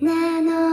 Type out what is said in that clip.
なの